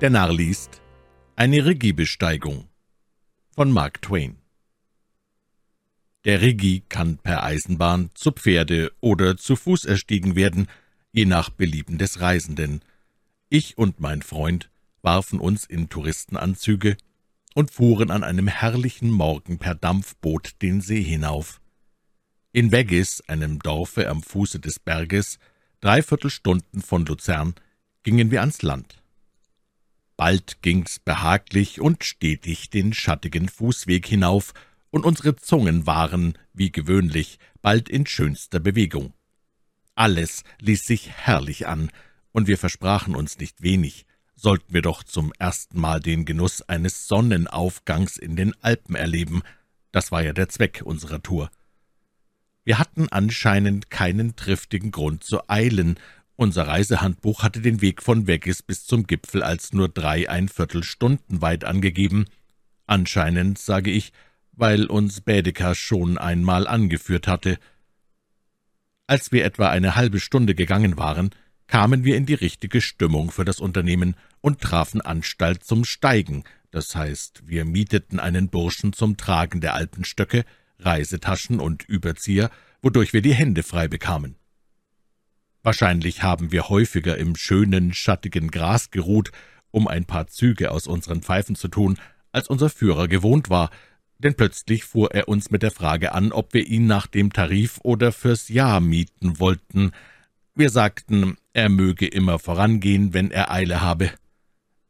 Der Narr liest Eine Regiebesteigung von Mark Twain Der Regie kann per Eisenbahn, zu Pferde oder zu Fuß erstiegen werden, je nach Belieben des Reisenden. Ich und mein Freund warfen uns in Touristenanzüge und fuhren an einem herrlichen Morgen per Dampfboot den See hinauf. In Weggis, einem Dorfe am Fuße des Berges, dreiviertel Stunden von Luzern, gingen wir ans Land. Bald ging's behaglich und stetig den schattigen Fußweg hinauf, und unsere Zungen waren, wie gewöhnlich, bald in schönster Bewegung. Alles ließ sich herrlich an, und wir versprachen uns nicht wenig, sollten wir doch zum ersten Mal den Genuss eines Sonnenaufgangs in den Alpen erleben, das war ja der Zweck unserer Tour. Wir hatten anscheinend keinen triftigen Grund zu eilen, unser Reisehandbuch hatte den Weg von Weggis bis zum Gipfel als nur dreieinviertel Stunden weit angegeben. Anscheinend, sage ich, weil uns Bädeker schon einmal angeführt hatte. Als wir etwa eine halbe Stunde gegangen waren, kamen wir in die richtige Stimmung für das Unternehmen und trafen Anstalt zum Steigen, das heißt, wir mieteten einen Burschen zum Tragen der Alpenstöcke, Reisetaschen und Überzieher, wodurch wir die Hände frei bekamen. Wahrscheinlich haben wir häufiger im schönen, schattigen Gras geruht, um ein paar Züge aus unseren Pfeifen zu tun, als unser Führer gewohnt war, denn plötzlich fuhr er uns mit der Frage an, ob wir ihn nach dem Tarif oder fürs Jahr mieten wollten. Wir sagten, er möge immer vorangehen, wenn er Eile habe.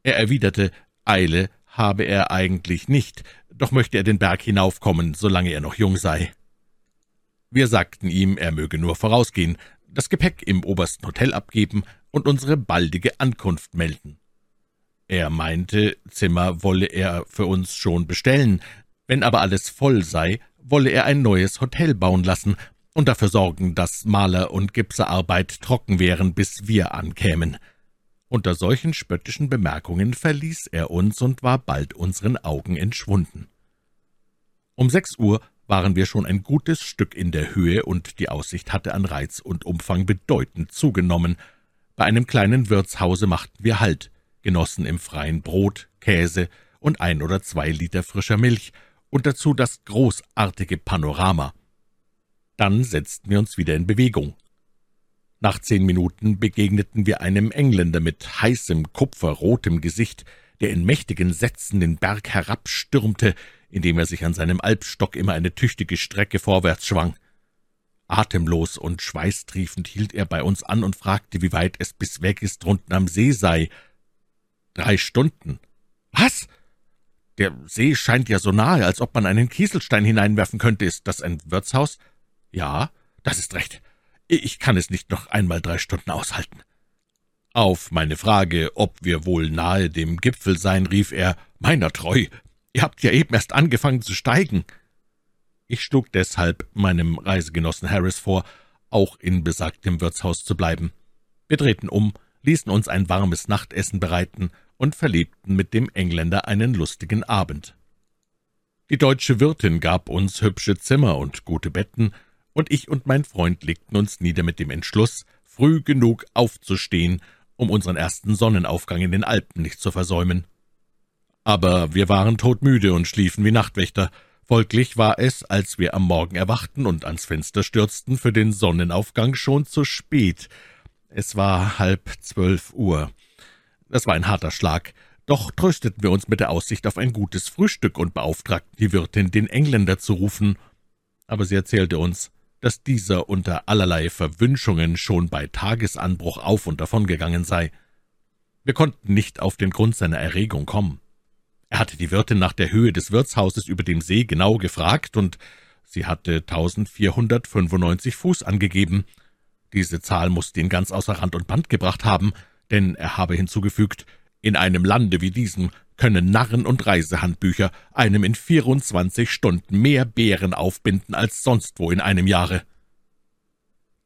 Er erwiderte, Eile habe er eigentlich nicht, doch möchte er den Berg hinaufkommen, solange er noch jung sei. Wir sagten ihm, er möge nur vorausgehen, das Gepäck im obersten Hotel abgeben und unsere baldige Ankunft melden. Er meinte, Zimmer wolle er für uns schon bestellen, wenn aber alles voll sei, wolle er ein neues Hotel bauen lassen und dafür sorgen, dass Maler- und Gipserarbeit trocken wären, bis wir ankämen. Unter solchen spöttischen Bemerkungen verließ er uns und war bald unseren Augen entschwunden. Um sechs Uhr waren wir schon ein gutes Stück in der Höhe, und die Aussicht hatte an Reiz und Umfang bedeutend zugenommen. Bei einem kleinen Wirtshause machten wir Halt, genossen im Freien Brot, Käse und ein oder zwei Liter frischer Milch und dazu das großartige Panorama. Dann setzten wir uns wieder in Bewegung. Nach zehn Minuten begegneten wir einem Engländer mit heißem, kupferrotem Gesicht, der in mächtigen Sätzen den Berg herabstürmte, indem er sich an seinem Alpstock immer eine tüchtige Strecke vorwärts schwang. Atemlos und schweißtriefend hielt er bei uns an und fragte, wie weit es bis weg ist drunten am See sei. Drei Stunden. Was? Der See scheint ja so nahe, als ob man einen Kieselstein hineinwerfen könnte. Ist das ein Wirtshaus? Ja, das ist recht. Ich kann es nicht noch einmal drei Stunden aushalten. Auf meine Frage, ob wir wohl nahe dem Gipfel seien, rief er, meiner treu, Ihr habt ja eben erst angefangen zu steigen. Ich schlug deshalb meinem Reisegenossen Harris vor, auch in besagtem Wirtshaus zu bleiben. Wir drehten um, ließen uns ein warmes Nachtessen bereiten und verlebten mit dem Engländer einen lustigen Abend. Die deutsche Wirtin gab uns hübsche Zimmer und gute Betten, und ich und mein Freund legten uns nieder mit dem Entschluss, früh genug aufzustehen, um unseren ersten Sonnenaufgang in den Alpen nicht zu versäumen. Aber wir waren todmüde und schliefen wie Nachtwächter. Folglich war es, als wir am Morgen erwachten und ans Fenster stürzten, für den Sonnenaufgang schon zu spät. Es war halb zwölf Uhr. Das war ein harter Schlag, doch trösteten wir uns mit der Aussicht auf ein gutes Frühstück und beauftragten die Wirtin, den Engländer zu rufen. Aber sie erzählte uns, dass dieser unter allerlei Verwünschungen schon bei Tagesanbruch auf und davongegangen sei. Wir konnten nicht auf den Grund seiner Erregung kommen. Er hatte die Wirtin nach der Höhe des Wirtshauses über dem See genau gefragt, und sie hatte 1495 Fuß angegeben. Diese Zahl musste ihn ganz außer Rand und Band gebracht haben, denn er habe hinzugefügt, in einem Lande wie diesem können Narren- und Reisehandbücher einem in 24 Stunden mehr Bären aufbinden als sonst wo in einem Jahre.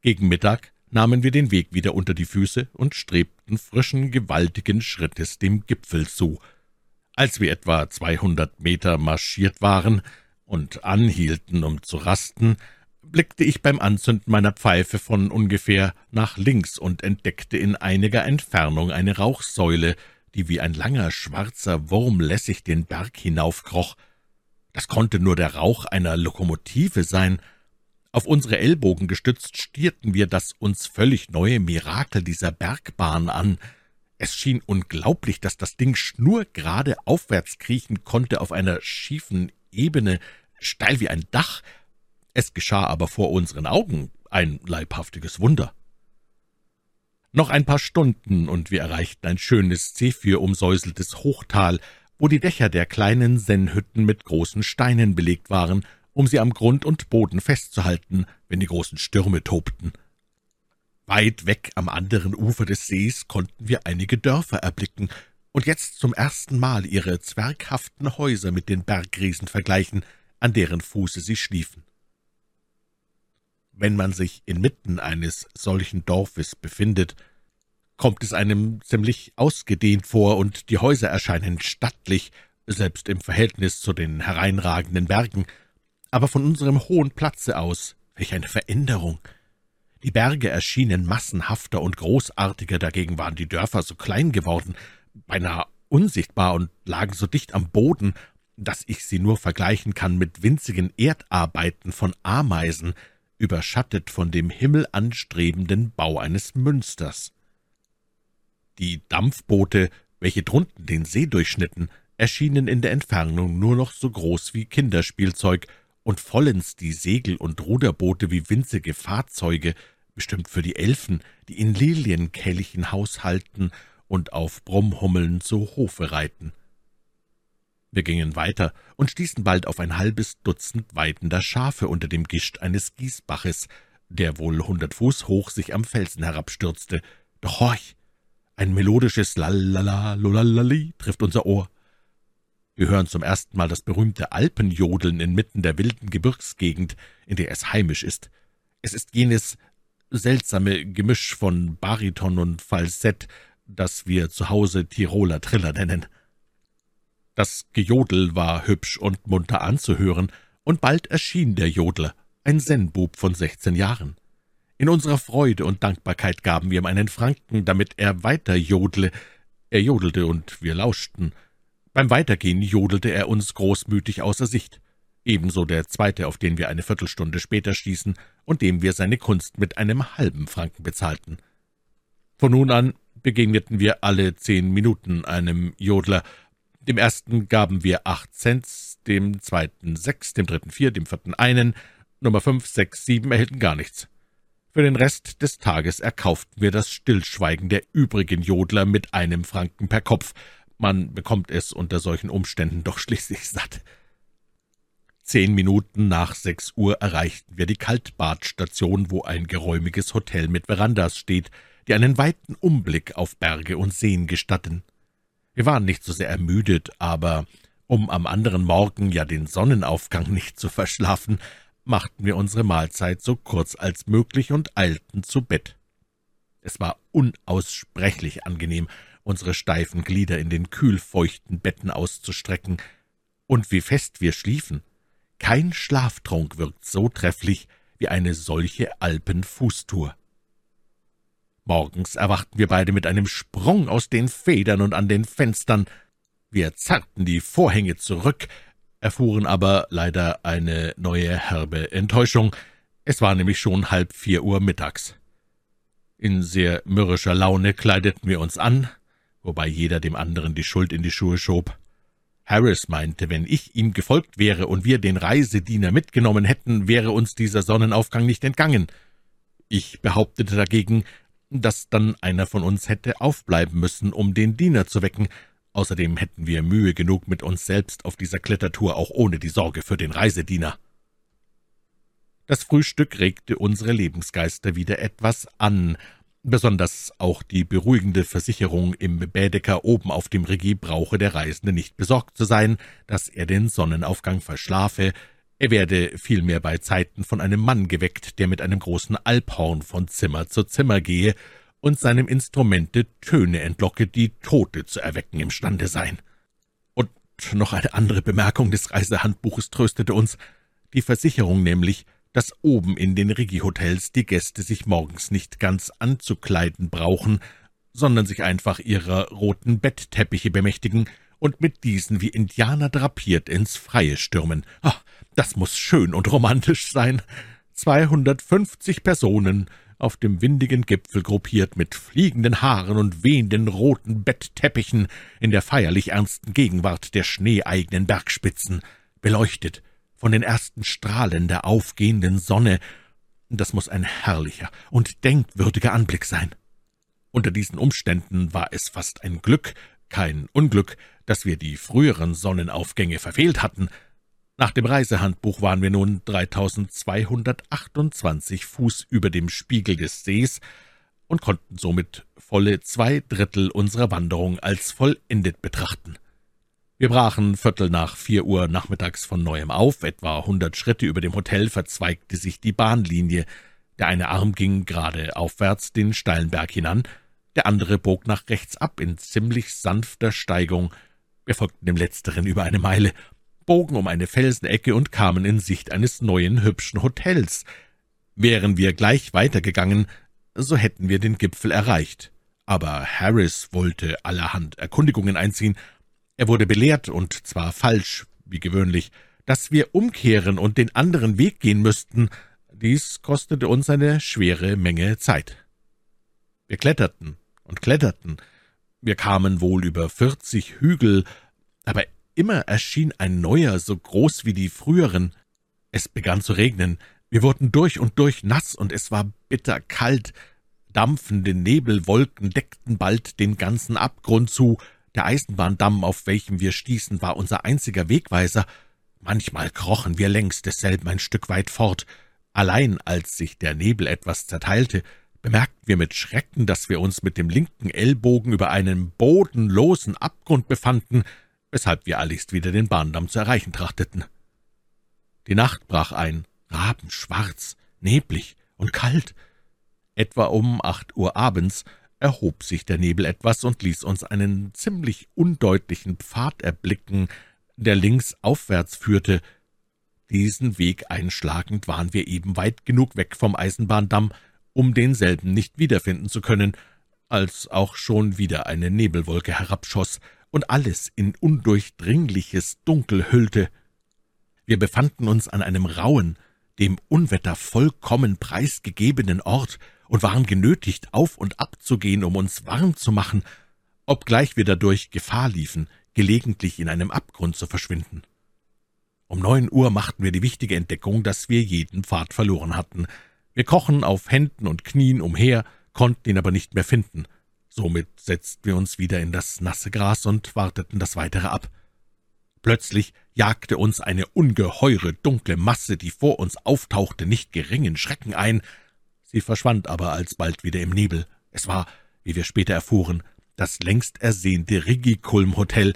Gegen Mittag nahmen wir den Weg wieder unter die Füße und strebten frischen, gewaltigen Schrittes dem Gipfel zu, als wir etwa zweihundert Meter marschiert waren und anhielten, um zu rasten, blickte ich beim Anzünden meiner Pfeife von ungefähr nach links und entdeckte in einiger Entfernung eine Rauchsäule, die wie ein langer schwarzer Wurm lässig den Berg hinaufkroch. Das konnte nur der Rauch einer Lokomotive sein. Auf unsere Ellbogen gestützt stierten wir das uns völlig neue Mirakel dieser Bergbahn an. Es schien unglaublich, dass das Ding schnurgerade aufwärts kriechen konnte auf einer schiefen Ebene, steil wie ein Dach. Es geschah aber vor unseren Augen, ein leibhaftiges Wunder. Noch ein paar Stunden, und wir erreichten ein schönes Zephyr-umsäuseltes Hochtal, wo die Dächer der kleinen Sennhütten mit großen Steinen belegt waren, um sie am Grund und Boden festzuhalten, wenn die großen Stürme tobten. Weit weg am anderen Ufer des Sees konnten wir einige Dörfer erblicken und jetzt zum ersten Mal ihre zwerghaften Häuser mit den Bergriesen vergleichen, an deren Fuße sie schliefen. Wenn man sich inmitten eines solchen Dorfes befindet, kommt es einem ziemlich ausgedehnt vor, und die Häuser erscheinen stattlich, selbst im Verhältnis zu den hereinragenden Bergen. Aber von unserem hohen Platze aus, welch eine Veränderung! Die Berge erschienen massenhafter und großartiger, dagegen waren die Dörfer so klein geworden, beinahe unsichtbar und lagen so dicht am Boden, dass ich sie nur vergleichen kann mit winzigen Erdarbeiten von Ameisen, überschattet von dem himmelanstrebenden Bau eines Münsters. Die Dampfboote, welche drunten den See durchschnitten, erschienen in der Entfernung nur noch so groß wie Kinderspielzeug und vollends die Segel- und Ruderboote wie winzige Fahrzeuge, bestimmt für die Elfen, die in Lilienkelchen haushalten und auf Brummhummeln zu Hofe reiten. Wir gingen weiter und stießen bald auf ein halbes Dutzend weidender Schafe unter dem Gischt eines Gießbaches, der wohl hundert Fuß hoch sich am Felsen herabstürzte. Doch horch! Ein melodisches Lalala, Lulalali trifft unser Ohr. Wir hören zum ersten Mal das berühmte Alpenjodeln inmitten der wilden Gebirgsgegend, in der es heimisch ist. Es ist jenes seltsame Gemisch von Bariton und Falsett, das wir zu Hause Tiroler Triller nennen. Das Gejodel war hübsch und munter anzuhören, und bald erschien der Jodler, ein Sennbub von sechzehn Jahren. In unserer Freude und Dankbarkeit gaben wir ihm einen Franken, damit er weiter jodle. Er jodelte, und wir lauschten. Beim Weitergehen jodelte er uns großmütig außer Sicht. Ebenso der zweite, auf den wir eine Viertelstunde später stießen und dem wir seine Kunst mit einem halben Franken bezahlten. Von nun an begegneten wir alle zehn Minuten einem Jodler, dem ersten gaben wir acht Cents, dem zweiten sechs, dem dritten vier, dem vierten einen, Nummer fünf, sechs, sieben erhielten gar nichts. Für den Rest des Tages erkauften wir das Stillschweigen der übrigen Jodler mit einem Franken per Kopf. Man bekommt es unter solchen Umständen doch schließlich satt. Zehn Minuten nach sechs Uhr erreichten wir die Kaltbadstation, wo ein geräumiges Hotel mit Verandas steht, die einen weiten Umblick auf Berge und Seen gestatten. Wir waren nicht so sehr ermüdet, aber um am anderen Morgen ja den Sonnenaufgang nicht zu verschlafen, machten wir unsere Mahlzeit so kurz als möglich und eilten zu Bett. Es war unaussprechlich angenehm, unsere steifen Glieder in den kühlfeuchten Betten auszustrecken, und wie fest wir schliefen. Kein Schlaftrunk wirkt so trefflich wie eine solche Alpenfußtour. Morgens erwachten wir beide mit einem Sprung aus den Federn und an den Fenstern. Wir zerrten die Vorhänge zurück, erfuhren aber leider eine neue herbe Enttäuschung. Es war nämlich schon halb vier Uhr mittags. In sehr mürrischer Laune kleideten wir uns an, wobei jeder dem anderen die Schuld in die Schuhe schob. Harris meinte, wenn ich ihm gefolgt wäre und wir den Reisediener mitgenommen hätten, wäre uns dieser Sonnenaufgang nicht entgangen. Ich behauptete dagegen, dass dann einer von uns hätte aufbleiben müssen, um den Diener zu wecken. Außerdem hätten wir Mühe genug mit uns selbst auf dieser Klettertour, auch ohne die Sorge für den Reisediener. Das Frühstück regte unsere Lebensgeister wieder etwas an, besonders auch die beruhigende Versicherung im Bädeker oben auf dem Regie brauche der Reisende nicht besorgt zu sein, dass er den Sonnenaufgang verschlafe, er werde vielmehr bei Zeiten von einem Mann geweckt, der mit einem großen Alphorn von Zimmer zu Zimmer gehe und seinem Instrumente Töne entlocke, die Tote zu erwecken imstande seien. Und noch eine andere Bemerkung des Reisehandbuches tröstete uns, die Versicherung nämlich, dass oben in den Rigi-Hotels die Gäste sich morgens nicht ganz anzukleiden brauchen, sondern sich einfach ihrer roten Bettteppiche bemächtigen und mit diesen wie Indianer drapiert ins Freie stürmen. Ach, das muss schön und romantisch sein. Zweihundertfünfzig Personen, auf dem windigen Gipfel gruppiert, mit fliegenden Haaren und wehenden roten Bettteppichen, in der feierlich ernsten Gegenwart der schneeeigenen Bergspitzen, beleuchtet von den ersten Strahlen der aufgehenden Sonne. Das muss ein herrlicher und denkwürdiger Anblick sein. Unter diesen Umständen war es fast ein Glück, kein Unglück, dass wir die früheren Sonnenaufgänge verfehlt hatten. Nach dem Reisehandbuch waren wir nun 3228 Fuß über dem Spiegel des Sees und konnten somit volle zwei Drittel unserer Wanderung als vollendet betrachten. Wir brachen Viertel nach vier Uhr nachmittags von neuem auf, etwa hundert Schritte über dem Hotel verzweigte sich die Bahnlinie, der eine Arm ging gerade aufwärts den steilen Berg hinan, der andere bog nach rechts ab in ziemlich sanfter Steigung. Wir folgten dem letzteren über eine Meile, bogen um eine Felsenecke und kamen in Sicht eines neuen, hübschen Hotels. Wären wir gleich weitergegangen, so hätten wir den Gipfel erreicht. Aber Harris wollte allerhand Erkundigungen einziehen. Er wurde belehrt, und zwar falsch, wie gewöhnlich, dass wir umkehren und den anderen Weg gehen müssten. Dies kostete uns eine schwere Menge Zeit. Wir kletterten und kletterten. Wir kamen wohl über vierzig Hügel, aber immer erschien ein neuer, so groß wie die früheren. Es begann zu regnen, wir wurden durch und durch nass, und es war bitter kalt. Dampfende Nebelwolken deckten bald den ganzen Abgrund zu, der Eisenbahndamm, auf welchem wir stießen, war unser einziger Wegweiser. Manchmal krochen wir längs desselben ein Stück weit fort. Allein als sich der Nebel etwas zerteilte, bemerkten wir mit Schrecken, dass wir uns mit dem linken Ellbogen über einen bodenlosen Abgrund befanden, weshalb wir alligst wieder den Bahndamm zu erreichen trachteten. Die Nacht brach ein, rabenschwarz, neblig und kalt. Etwa um acht Uhr abends erhob sich der Nebel etwas und ließ uns einen ziemlich undeutlichen Pfad erblicken, der links aufwärts führte. Diesen Weg einschlagend waren wir eben weit genug weg vom Eisenbahndamm, um denselben nicht wiederfinden zu können, als auch schon wieder eine Nebelwolke herabschoss und alles in undurchdringliches Dunkel hüllte. Wir befanden uns an einem rauen, dem Unwetter vollkommen preisgegebenen Ort und waren genötigt, auf und ab zu gehen, um uns warm zu machen, obgleich wir dadurch Gefahr liefen, gelegentlich in einem Abgrund zu verschwinden. Um neun Uhr machten wir die wichtige Entdeckung, dass wir jeden Pfad verloren hatten, wir krochen auf Händen und Knien umher, konnten ihn aber nicht mehr finden. Somit setzten wir uns wieder in das nasse Gras und warteten das Weitere ab. Plötzlich jagte uns eine ungeheure dunkle Masse, die vor uns auftauchte, nicht geringen Schrecken ein. Sie verschwand aber alsbald wieder im Nebel. Es war, wie wir später erfuhren, das längst ersehnte Rigikulm-Hotel,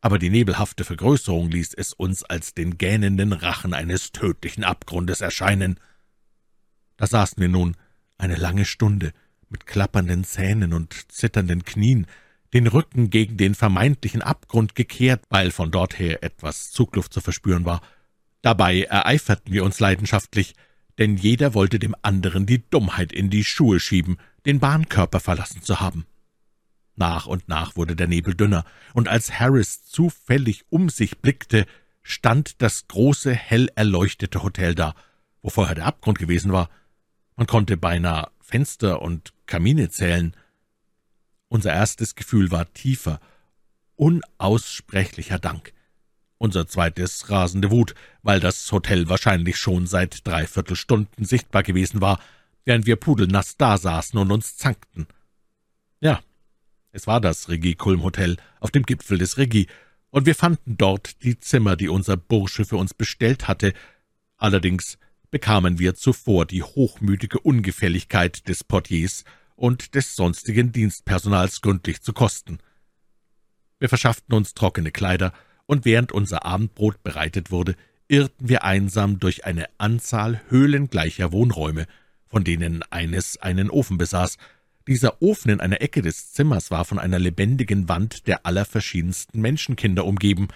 aber die nebelhafte Vergrößerung ließ es uns als den gähnenden Rachen eines tödlichen Abgrundes erscheinen. Da saßen wir nun eine lange Stunde mit klappernden Zähnen und zitternden Knien, den Rücken gegen den vermeintlichen Abgrund gekehrt, weil von dort her etwas Zugluft zu verspüren war. Dabei ereiferten wir uns leidenschaftlich, denn jeder wollte dem anderen die Dummheit in die Schuhe schieben, den Bahnkörper verlassen zu haben. Nach und nach wurde der Nebel dünner, und als Harris zufällig um sich blickte, stand das große, hell erleuchtete Hotel da, wo vorher der Abgrund gewesen war. Man konnte beinahe Fenster und Kamine zählen. Unser erstes Gefühl war tiefer, unaussprechlicher Dank. Unser zweites rasende Wut, weil das Hotel wahrscheinlich schon seit dreiviertel Stunden sichtbar gewesen war, während wir pudelnass dasaßen und uns zankten. Ja, es war das Regie-Kulm-Hotel auf dem Gipfel des Regie, und wir fanden dort die Zimmer, die unser Bursche für uns bestellt hatte. Allerdings bekamen wir zuvor die hochmütige Ungefälligkeit des Portiers und des sonstigen Dienstpersonals gründlich zu kosten. Wir verschafften uns trockene Kleider, und während unser Abendbrot bereitet wurde, irrten wir einsam durch eine Anzahl höhlengleicher Wohnräume, von denen eines einen Ofen besaß. Dieser Ofen in einer Ecke des Zimmers war von einer lebendigen Wand der allerverschiedensten Menschenkinder umgeben.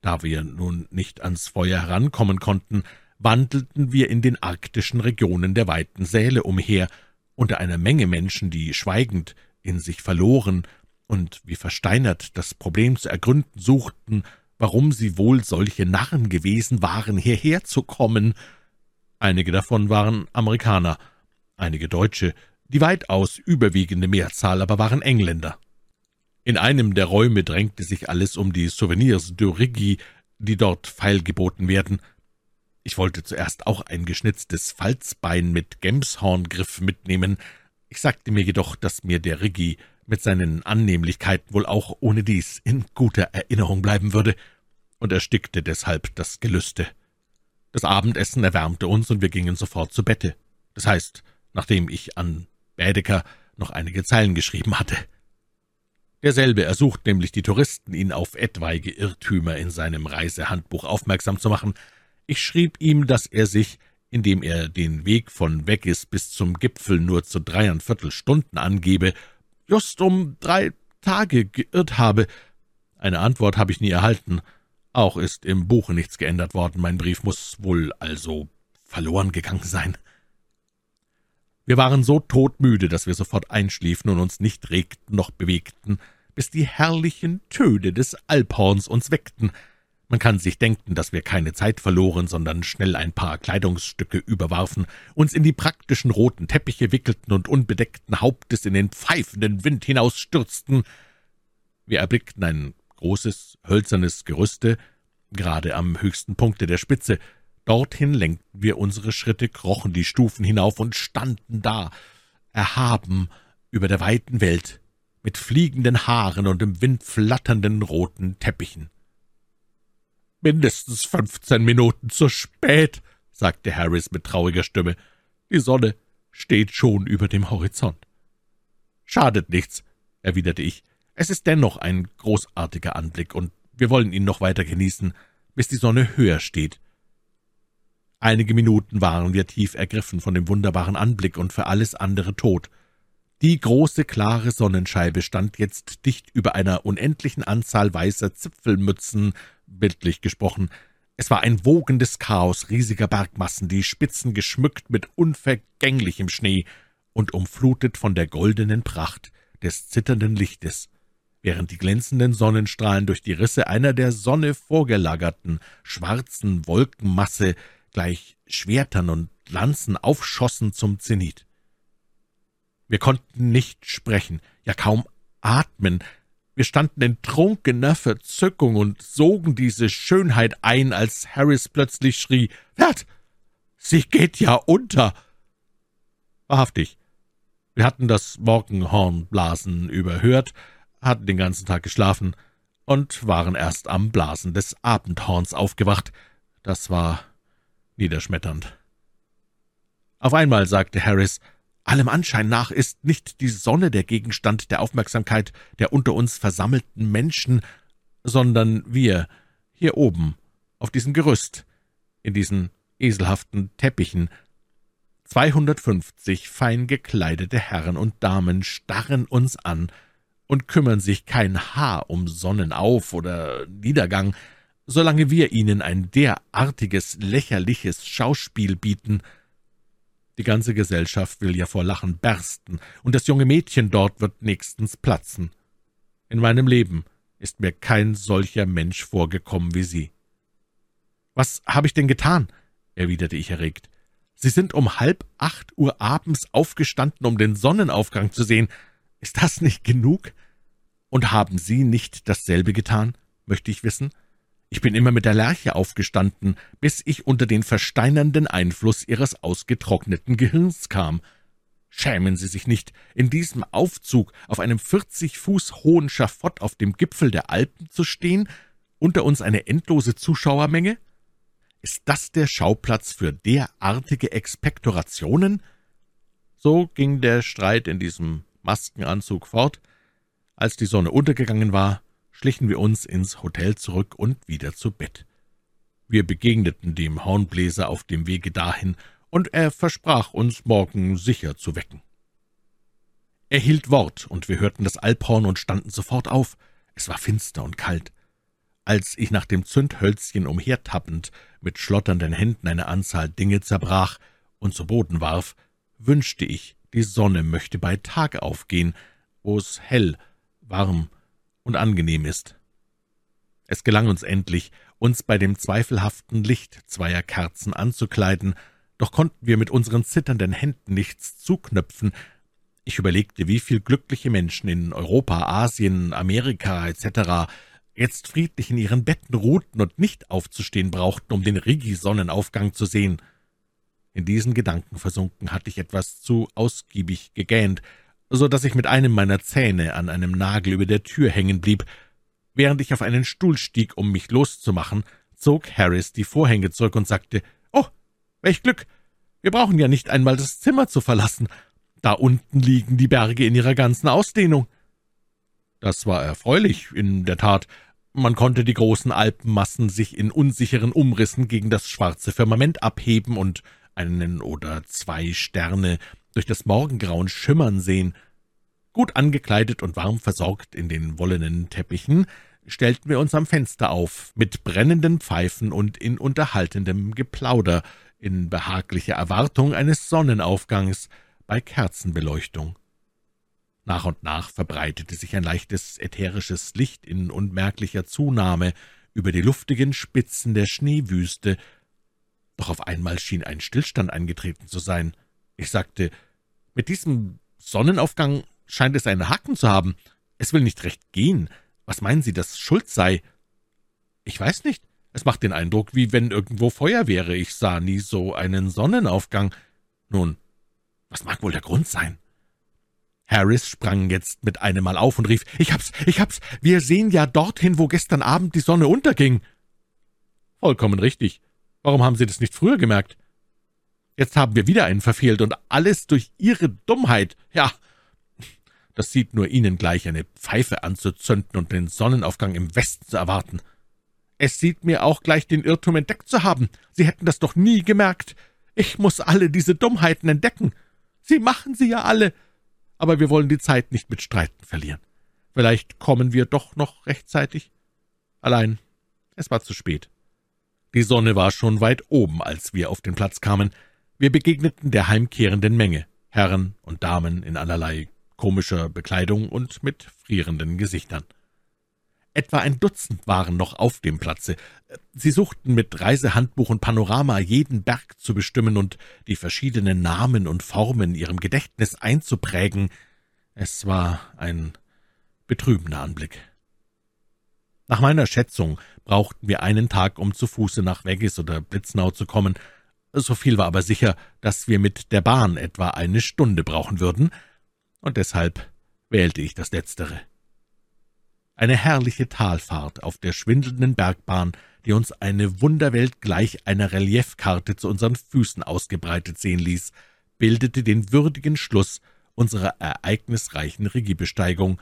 Da wir nun nicht ans Feuer herankommen konnten, wandelten wir in den arktischen Regionen der weiten Säle umher, unter einer Menge Menschen, die schweigend in sich verloren und wie versteinert das Problem zu ergründen suchten, warum sie wohl solche Narren gewesen waren, hierher zu kommen. Einige davon waren Amerikaner, einige Deutsche, die weitaus überwiegende Mehrzahl aber waren Engländer. In einem der Räume drängte sich alles um die Souvenirs de Rigi, die dort feilgeboten werden. Ich wollte zuerst auch ein geschnitztes Falzbein mit Gemshorngriff mitnehmen. Ich sagte mir jedoch, dass mir der Rigi mit seinen Annehmlichkeiten wohl auch ohne dies in guter Erinnerung bleiben würde, und erstickte deshalb das Gelüste. Das Abendessen erwärmte uns, und wir gingen sofort zu Bette. Das heißt, nachdem ich an Bädeker noch einige Zeilen geschrieben hatte. Derselbe ersucht nämlich die Touristen, ihn auf etwaige Irrtümer in seinem Reisehandbuch aufmerksam zu machen. Ich schrieb ihm, dass er sich, indem er den Weg von Weggis bis zum Gipfel nur zu dreieinviertel Stunden angebe, just um drei Tage geirrt habe. Eine Antwort habe ich nie erhalten. Auch ist im Buche nichts geändert worden. Mein Brief muss wohl also verloren gegangen sein. Wir waren so todmüde, dass wir sofort einschliefen und uns nicht regten noch bewegten, bis die herrlichen Töne des Alphorns uns weckten. Man kann sich denken, dass wir keine Zeit verloren, sondern schnell ein paar Kleidungsstücke überwarfen, uns in die praktischen roten Teppiche wickelten und unbedeckten Hauptes in den pfeifenden Wind hinausstürzten. Wir erblickten ein großes, hölzernes Gerüste, gerade am höchsten Punkte der Spitze, Dorthin lenkten wir unsere Schritte, krochen die Stufen hinauf und standen da, erhaben über der weiten Welt, mit fliegenden Haaren und im Wind flatternden roten Teppichen. »Mindestens fünfzehn Minuten zu spät«, sagte Harris mit trauriger Stimme. »Die Sonne steht schon über dem Horizont.« »Schadet nichts«, erwiderte ich. »Es ist dennoch ein großartiger Anblick, und wir wollen ihn noch weiter genießen, bis die Sonne höher steht.« Einige Minuten waren wir tief ergriffen von dem wunderbaren Anblick und für alles andere tot. Die große, klare Sonnenscheibe stand jetzt dicht über einer unendlichen Anzahl weißer Zipfelmützen, bildlich gesprochen. Es war ein wogendes Chaos riesiger Bergmassen, die Spitzen geschmückt mit unvergänglichem Schnee und umflutet von der goldenen Pracht des zitternden Lichtes, während die glänzenden Sonnenstrahlen durch die Risse einer der Sonne vorgelagerten, schwarzen Wolkenmasse gleich Schwertern und Lanzen aufschossen zum Zenit. Wir konnten nicht sprechen, ja kaum atmen. Wir standen in trunkener Verzückung und sogen diese Schönheit ein, als Harris plötzlich schrie, »Wert, sie geht ja unter!« Wahrhaftig, wir hatten das Morgenhornblasen überhört, hatten den ganzen Tag geschlafen und waren erst am Blasen des Abendhorns aufgewacht. Das war niederschmetternd. Auf einmal sagte Harris, allem Anschein nach ist nicht die Sonne der Gegenstand der Aufmerksamkeit der unter uns versammelten Menschen, sondern wir, hier oben, auf diesem Gerüst, in diesen eselhaften Teppichen. Zweihundertfünfzig fein gekleidete Herren und Damen starren uns an und kümmern sich kein Haar um Sonnenauf- oder Niedergang, solange wir ihnen ein derartiges, lächerliches Schauspiel bieten. Die ganze Gesellschaft will ja vor Lachen bersten, und das junge Mädchen dort wird nächstens platzen. In meinem Leben ist mir kein solcher Mensch vorgekommen wie Sie. »Was habe ich denn getan?« erwiderte ich erregt. »Sie sind um halb acht Uhr abends aufgestanden, um den Sonnenaufgang zu sehen. Ist das nicht genug? Und haben Sie nicht dasselbe getan, möchte ich wissen?« Ich bin immer mit der Lerche aufgestanden, bis ich unter den versteinernden Einfluss Ihres ausgetrockneten Gehirns kam. Schämen Sie sich nicht, in diesem Aufzug auf einem vierzig Fuß hohen Schafott auf dem Gipfel der Alpen zu stehen, unter uns eine endlose Zuschauermenge? Ist das der Schauplatz für derartige Expektorationen? So ging der Streit in diesem Maskenanzug fort. Als die Sonne untergegangen war, schlichen wir uns ins Hotel zurück und wieder zu Bett. Wir begegneten dem Hornbläser auf dem Wege dahin, und er versprach uns, morgen sicher zu wecken. Er hielt Wort, und wir hörten das Alphorn und standen sofort auf. Es war finster und kalt. Als ich nach dem Zündhölzchen umhertappend mit schlotternden Händen eine Anzahl Dinge zerbrach und zu Boden warf, wünschte ich, die Sonne möchte bei Tag aufgehen, wo es hell, warm und angenehm ist. Es gelang uns endlich, uns bei dem zweifelhaften Licht zweier Kerzen anzukleiden, doch konnten wir mit unseren zitternden Händen nichts zuknöpfen. Ich überlegte, wie viel glückliche Menschen in Europa, Asien, Amerika etc. jetzt friedlich in ihren Betten ruhten und nicht aufzustehen brauchten, um den Rigi-Sonnenaufgang zu sehen. In diesen Gedanken versunken hatte ich etwas zu ausgiebig gegähnt, so dass ich mit einem meiner Zähne an einem Nagel über der Tür hängen blieb. Während ich auf einen Stuhl stieg, um mich loszumachen, zog Harris die Vorhänge zurück und sagte, »Oh, welch Glück! Wir brauchen ja nicht einmal das Zimmer zu verlassen. Da unten liegen die Berge in ihrer ganzen Ausdehnung.« Das war erfreulich, in der Tat. Man konnte die großen Alpenmassen sich in unsicheren Umrissen gegen das schwarze Firmament abheben und einen oder zwei Sterne durch das Morgengrauen schimmern sehen. Gut angekleidet und warm versorgt in den wollenen Teppichen, stellten wir uns am Fenster auf, mit brennenden Pfeifen und in unterhaltendem Geplauder, in behaglicher Erwartung eines Sonnenaufgangs bei Kerzenbeleuchtung. Nach und nach verbreitete sich ein leichtes ätherisches Licht in unmerklicher Zunahme über die luftigen Spitzen der Schneewüste, doch auf einmal schien ein Stillstand eingetreten zu sein. Ich sagte, mit diesem Sonnenaufgang scheint es einen Haken zu haben. Es will nicht recht gehen. Was meinen Sie, dass Schuld sei? Ich weiß nicht. Es macht den Eindruck, wie wenn irgendwo Feuer wäre. Ich sah nie so einen Sonnenaufgang. Nun, was mag wohl der Grund sein? Harris sprang jetzt mit einem Mal auf und rief, »Ich hab's, ich hab's! Wir sehen ja dorthin, wo gestern Abend die Sonne unterging!« »Vollkommen richtig. Warum haben Sie das nicht früher gemerkt? Jetzt haben wir wieder einen verfehlt und alles durch Ihre Dummheit. Ja, das sieht nur Ihnen gleich, eine Pfeife anzuzünden und den Sonnenaufgang im Westen zu erwarten. Es sieht mir auch gleich den Irrtum entdeckt zu haben. Sie hätten das doch nie gemerkt. Ich muss alle diese Dummheiten entdecken. Sie machen sie ja alle. Aber wir wollen die Zeit nicht mit Streiten verlieren. Vielleicht kommen wir doch noch rechtzeitig. Allein, es war zu spät. Die Sonne war schon weit oben, als wir auf den Platz kamen. Wir begegneten der heimkehrenden Menge, Herren und Damen in allerlei komischer Bekleidung und mit frierenden Gesichtern. Etwa ein Dutzend waren noch auf dem Platze. Sie suchten mit Reisehandbuch und Panorama jeden Berg zu bestimmen und die verschiedenen Namen und Formen ihrem Gedächtnis einzuprägen. Es war ein betrübender Anblick. Nach meiner Schätzung brauchten wir einen Tag, um zu Fuße nach Vegas oder Blitznau zu kommen. So viel war aber sicher, dass wir mit der Bahn etwa eine Stunde brauchen würden, und deshalb wählte ich das Letztere. Eine herrliche Talfahrt auf der schwindelnden Bergbahn, die uns eine Wunderwelt gleich einer Reliefkarte zu unseren Füßen ausgebreitet sehen ließ, bildete den würdigen Schluss unserer ereignisreichen Regiebesteigung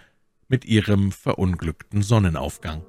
mit ihrem verunglückten Sonnenaufgang.